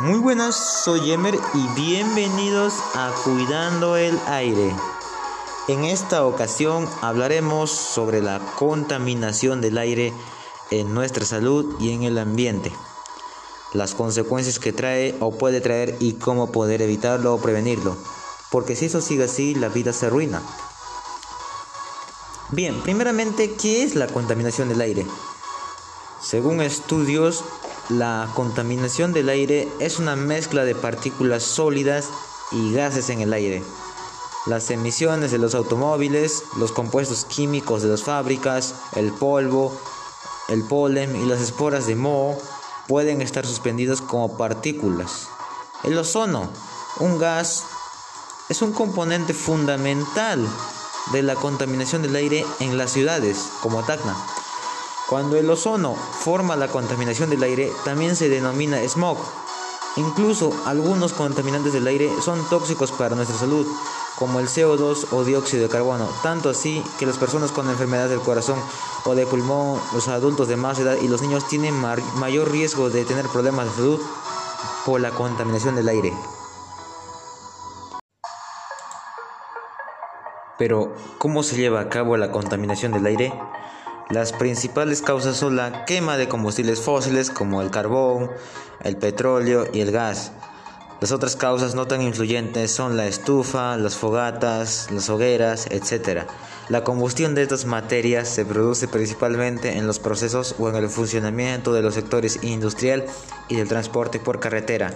Hola, soy Emer y bienvenidos a Cuidando el Aire. En esta ocasión hablaremos sobre la contaminación del aire en nuestra salud y en el ambiente, las consecuencias que trae o puede traer y cómo poder evitarlo o prevenirlo, porque si eso sigue así, la vida se arruina. Bien, primeramente, ¿qué es la contaminación del aire? Según estudios, la contaminación del aire es una mezcla de partículas sólidas y gases en el aire. Las emisiones de los automóviles, los compuestos químicos de las fábricas, el polvo, el polen y las esporas de moho pueden estar suspendidos como partículas. El ozono, un gas, es un componente fundamental de la contaminación del aire en las ciudades como Tacna. Cuando el ozono forma la contaminación del aire, también se denomina smog. Incluso algunos contaminantes del aire son tóxicos para nuestra salud, como el CO2 o dióxido de carbono, tanto así que las personas con enfermedades del corazón o de pulmón, los adultos de más edad y los niños tienen mayor riesgo de tener problemas de salud por la contaminación del aire. Pero, ¿cómo se lleva a cabo la contaminación del aire? Las principales causas son la quema de combustibles fósiles como el carbón, el petróleo y el gas. Las otras causas no tan influyentes son la estufa, las fogatas, las hogueras, etc. La combustión de estas materias se produce principalmente en los procesos o en el funcionamiento de los sectores industrial y del transporte por carretera.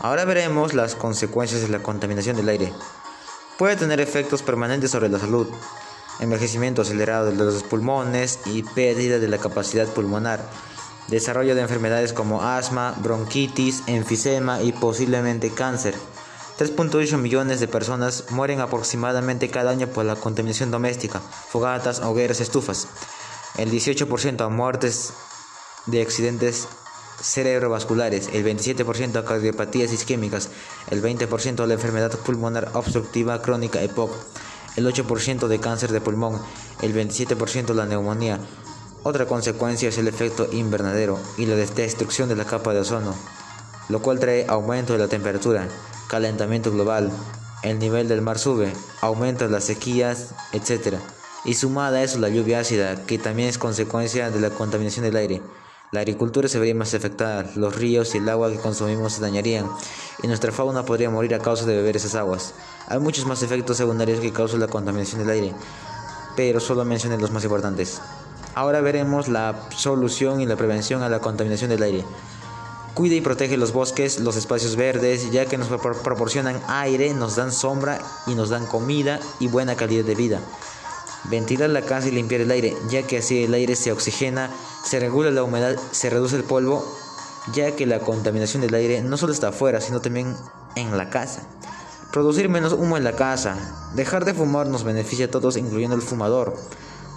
Ahora veremos las consecuencias de la contaminación del aire. Puede tener efectos permanentes sobre la salud envejecimiento acelerado de los pulmones y pérdida de la capacidad pulmonar, desarrollo de enfermedades como asma, bronquitis, enfisema y posiblemente cáncer. 3.8 millones de personas mueren aproximadamente cada año por la contaminación doméstica, fogatas, hogueras, estufas. El 18% a muertes de accidentes cerebrovasculares, el 27% a cardiopatías isquémicas, el 20% a la enfermedad pulmonar obstructiva crónica EPOC el 8% de cáncer de pulmón, el 27% la neumonía. Otra consecuencia es el efecto invernadero y la destrucción de la capa de ozono, lo cual trae aumento de la temperatura, calentamiento global, el nivel del mar sube, aumento de las sequías, etc. Y sumada a eso la lluvia ácida, que también es consecuencia de la contaminación del aire. La agricultura se vería más afectada, los ríos y el agua que consumimos se dañarían y nuestra fauna podría morir a causa de beber esas aguas. Hay muchos más efectos secundarios que causan la contaminación del aire, pero solo mencioné los más importantes. Ahora veremos la solución y la prevención a la contaminación del aire. Cuida y protege los bosques, los espacios verdes, ya que nos proporcionan aire, nos dan sombra y nos dan comida y buena calidad de vida. Ventilar la casa y limpiar el aire, ya que así el aire se oxigena, se regula la humedad, se reduce el polvo, ya que la contaminación del aire no solo está afuera, sino también en la casa. Producir menos humo en la casa. Dejar de fumar nos beneficia a todos, incluyendo al fumador.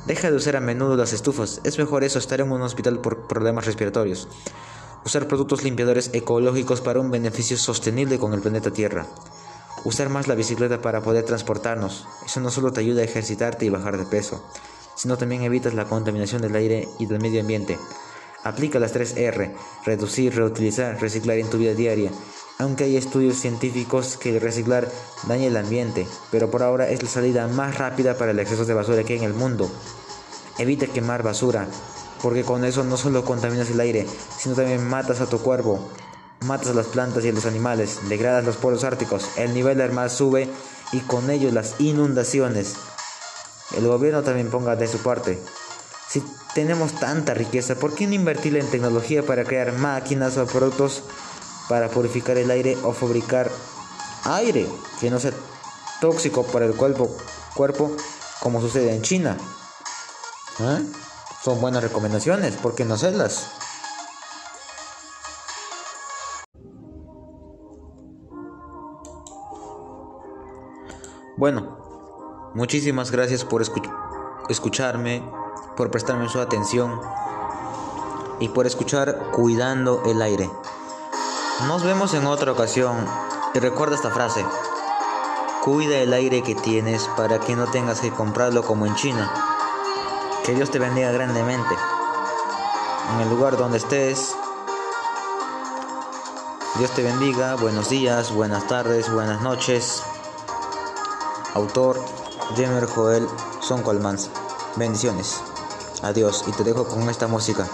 Deja de usar a menudo las estufas. Es mejor eso estar en un hospital por problemas respiratorios. Usar productos limpiadores ecológicos para un beneficio sostenible con el planeta Tierra usar más la bicicleta para poder transportarnos. Eso no solo te ayuda a ejercitarte y bajar de peso, sino también evitas la contaminación del aire y del medio ambiente. Aplica las 3R, reducir, reutilizar, reciclar en tu vida diaria. Aunque hay estudios científicos que reciclar daña el ambiente, pero por ahora es la salida más rápida para el exceso de basura que hay en el mundo. Evita quemar basura, porque con eso no solo contaminas el aire, sino también matas a tu cuerpo, matas a las plantas y a los animales, degradas los polos árticos, el nivel del mar sube y con ello las inundaciones. El gobierno también ponga de su parte. Si tenemos tanta riqueza, ¿por qué no invertir en tecnología para crear máquinas o productos para purificar el aire o fabricar aire que no sea tóxico para el cuerpo, cuerpo como sucede en China? ¿Eh? Son buenas recomendaciones, ¿por qué no hacerlas? Bueno, muchísimas gracias por escucharme, por prestarme su atención y por escuchar Cuidando el Aire. Nos vemos en otra ocasión y recuerda esta frase. Cuida el aire que tienes para que no tengas que comprarlo como en China. Que Dios te bendiga grandemente. En el lugar donde estés, Dios te bendiga, buenos días, buenas tardes, buenas noches. Autor Jemer Joel Son Colmans. Bendiciones. Adiós y te dejo con esta música.